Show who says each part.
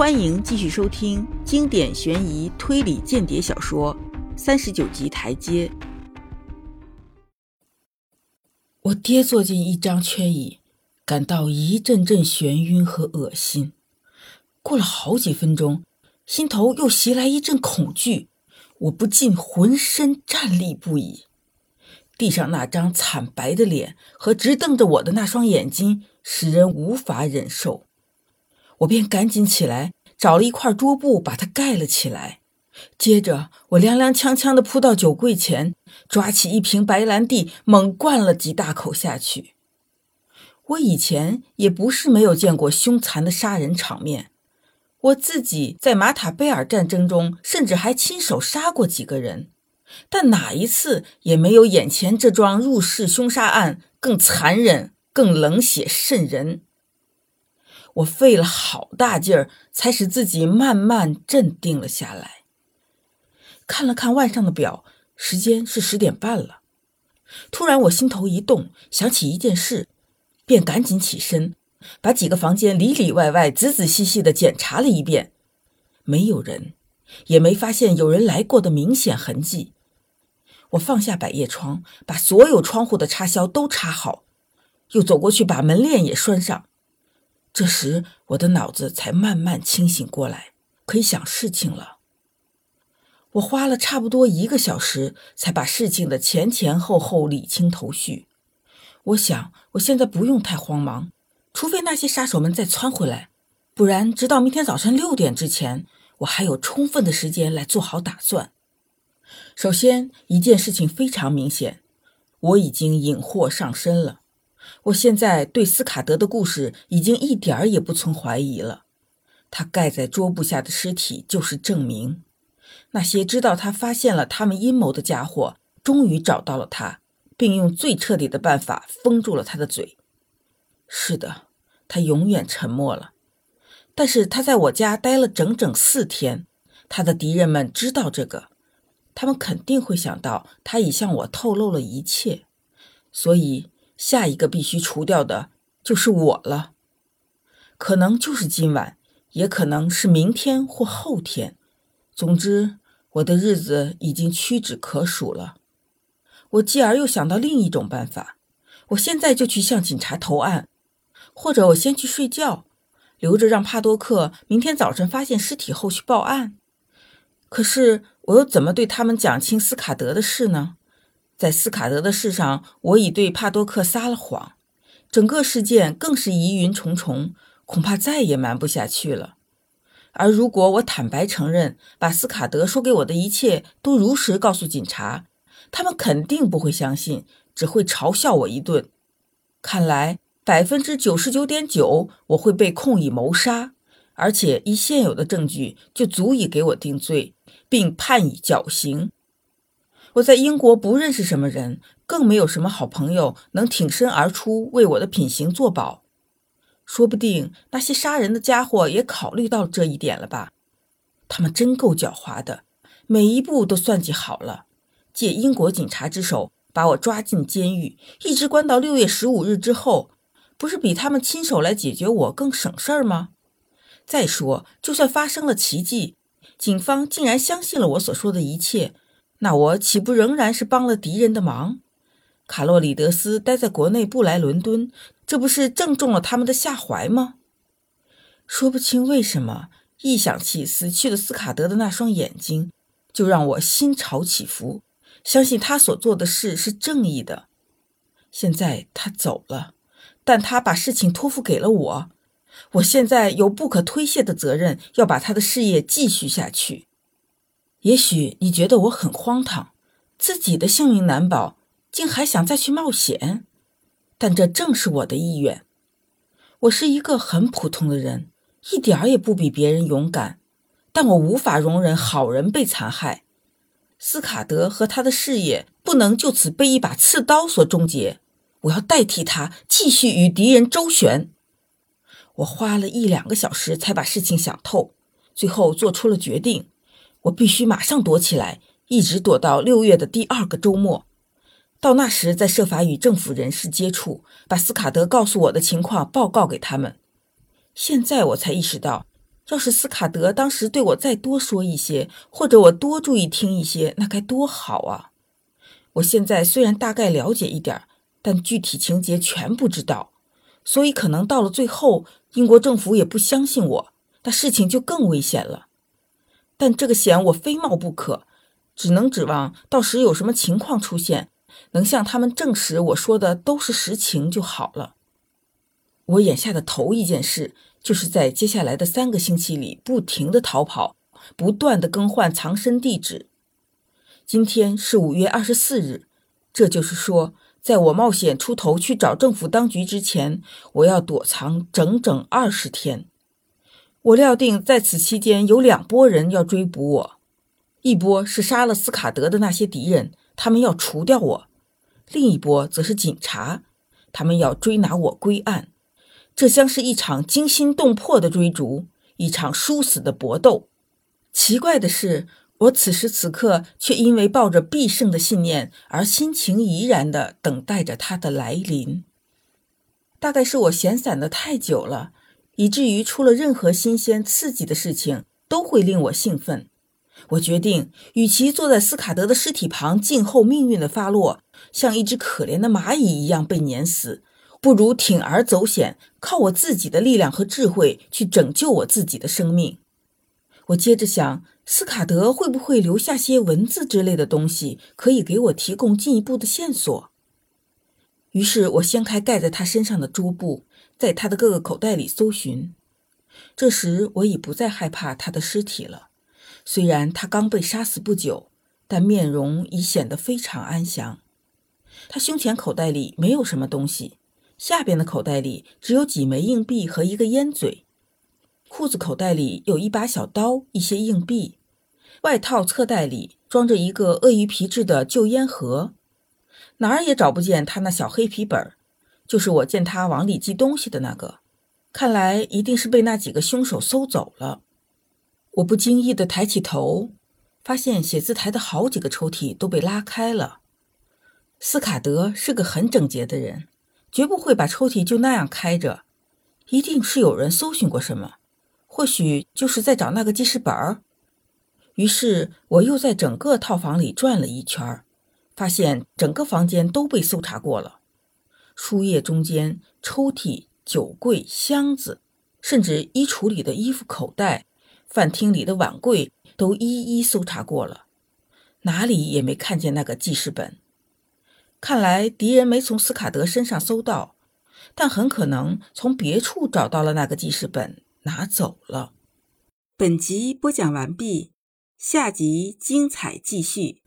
Speaker 1: 欢迎继续收听经典悬疑推理间谍小说《三十九级台阶》。
Speaker 2: 我跌坐进一张圈椅，感到一阵阵眩晕和恶心。过了好几分钟，心头又袭来一阵恐惧，我不禁浑身战栗不已。地上那张惨白的脸和直瞪着我的那双眼睛，使人无法忍受。我便赶紧起来，找了一块桌布把它盖了起来。接着，我踉踉跄跄地扑到酒柜前，抓起一瓶白兰地，猛灌了几大口下去。我以前也不是没有见过凶残的杀人场面，我自己在马塔贝尔战争中，甚至还亲手杀过几个人，但哪一次也没有眼前这桩入室凶杀案更残忍、更冷血渗人。我费了好大劲儿，才使自己慢慢镇定了下来。看了看腕上的表，时间是十点半了。突然，我心头一动，想起一件事，便赶紧起身，把几个房间里里外外仔仔细细地检查了一遍，没有人，也没发现有人来过的明显痕迹。我放下百叶窗，把所有窗户的插销都插好，又走过去把门链也拴上。这时，我的脑子才慢慢清醒过来，可以想事情了。我花了差不多一个小时，才把事情的前前后后理清头绪。我想，我现在不用太慌忙，除非那些杀手们再窜回来，不然直到明天早晨六点之前，我还有充分的时间来做好打算。首先，一件事情非常明显，我已经引祸上身了。我现在对斯卡德的故事已经一点儿也不存怀疑了。他盖在桌布下的尸体就是证明。那些知道他发现了他们阴谋的家伙，终于找到了他，并用最彻底的办法封住了他的嘴。是的，他永远沉默了。但是他在我家待了整整四天，他的敌人们知道这个，他们肯定会想到他已向我透露了一切，所以。下一个必须除掉的就是我了，可能就是今晚，也可能是明天或后天。总之，我的日子已经屈指可数了。我继而又想到另一种办法：我现在就去向警察投案，或者我先去睡觉，留着让帕多克明天早晨发现尸体后去报案。可是，我又怎么对他们讲清斯卡德的事呢？在斯卡德的事上，我已对帕多克撒了谎，整个事件更是疑云重重，恐怕再也瞒不下去了。而如果我坦白承认，把斯卡德说给我的一切都如实告诉警察，他们肯定不会相信，只会嘲笑我一顿。看来百分之九十九点九我会被控以谋杀，而且依现有的证据就足以给我定罪，并判以绞刑。我在英国不认识什么人，更没有什么好朋友能挺身而出为我的品行作保。说不定那些杀人的家伙也考虑到这一点了吧？他们真够狡猾的，每一步都算计好了，借英国警察之手把我抓进监狱，一直关到六月十五日之后，不是比他们亲手来解决我更省事儿吗？再说，就算发生了奇迹，警方竟然相信了我所说的一切。那我岂不仍然是帮了敌人的忙？卡洛里德斯待在国内不来伦敦，这不是正中了他们的下怀吗？说不清为什么，一想起死去的斯卡德的那双眼睛，就让我心潮起伏，相信他所做的事是正义的。现在他走了，但他把事情托付给了我，我现在有不可推卸的责任，要把他的事业继续下去。也许你觉得我很荒唐，自己的性命难保，竟还想再去冒险，但这正是我的意愿。我是一个很普通的人，一点儿也不比别人勇敢，但我无法容忍好人被残害。斯卡德和他的事业不能就此被一把刺刀所终结。我要代替他继续与敌人周旋。我花了一两个小时才把事情想透，最后做出了决定。我必须马上躲起来，一直躲到六月的第二个周末。到那时，再设法与政府人士接触，把斯卡德告诉我的情况报告给他们。现在我才意识到，要是斯卡德当时对我再多说一些，或者我多注意听一些，那该多好啊！我现在虽然大概了解一点，但具体情节全不知道，所以可能到了最后，英国政府也不相信我，那事情就更危险了。但这个险我非冒不可，只能指望到时有什么情况出现，能向他们证实我说的都是实情就好了。我眼下的头一件事，就是在接下来的三个星期里不停的逃跑，不断的更换藏身地址。今天是五月二十四日，这就是说，在我冒险出头去找政府当局之前，我要躲藏整整二十天。我料定在此期间有两拨人要追捕我，一波是杀了斯卡德的那些敌人，他们要除掉我；另一波则是警察，他们要追拿我归案。这将是一场惊心动魄的追逐，一场殊死的搏斗。奇怪的是，我此时此刻却因为抱着必胜的信念而心情怡然地等待着他的来临。大概是我闲散的太久了，以至于出了任何新鲜刺激的事情都会令我兴奋。我决定，与其坐在斯卡德的尸体旁静候命运的发落，像一只可怜的蚂蚁一样被碾死。不如铤而走险，靠我自己的力量和智慧去拯救我自己的生命。我接着想，斯卡德会不会留下些文字之类的东西，可以给我提供进一步的线索？于是我掀开盖在他身上的桌布，在他的各个口袋里搜寻。这时我已不再害怕他的尸体了，虽然他刚被杀死不久，但面容已显得非常安详。他胸前口袋里没有什么东西。下边的口袋里只有几枚硬币和一个烟嘴，裤子口袋里有一把小刀、一些硬币，外套侧袋里装着一个鳄鱼皮质的旧烟盒，哪儿也找不见他那小黑皮本儿，就是我见他往里寄东西的那个，看来一定是被那几个凶手搜走了。我不经意地抬起头，发现写字台的好几个抽屉都被拉开了。斯卡德是个很整洁的人。绝不会把抽屉就那样开着，一定是有人搜寻过什么，或许就是在找那个记事本儿。于是我又在整个套房里转了一圈，发现整个房间都被搜查过了，书页中间、抽屉、酒柜、箱子，甚至衣橱里的衣服口袋、饭厅里的碗柜都一一搜查过了，哪里也没看见那个记事本。看来敌人没从斯卡德身上搜到，但很可能从别处找到了那个记事本，拿走了。
Speaker 1: 本集播讲完毕，下集精彩继续。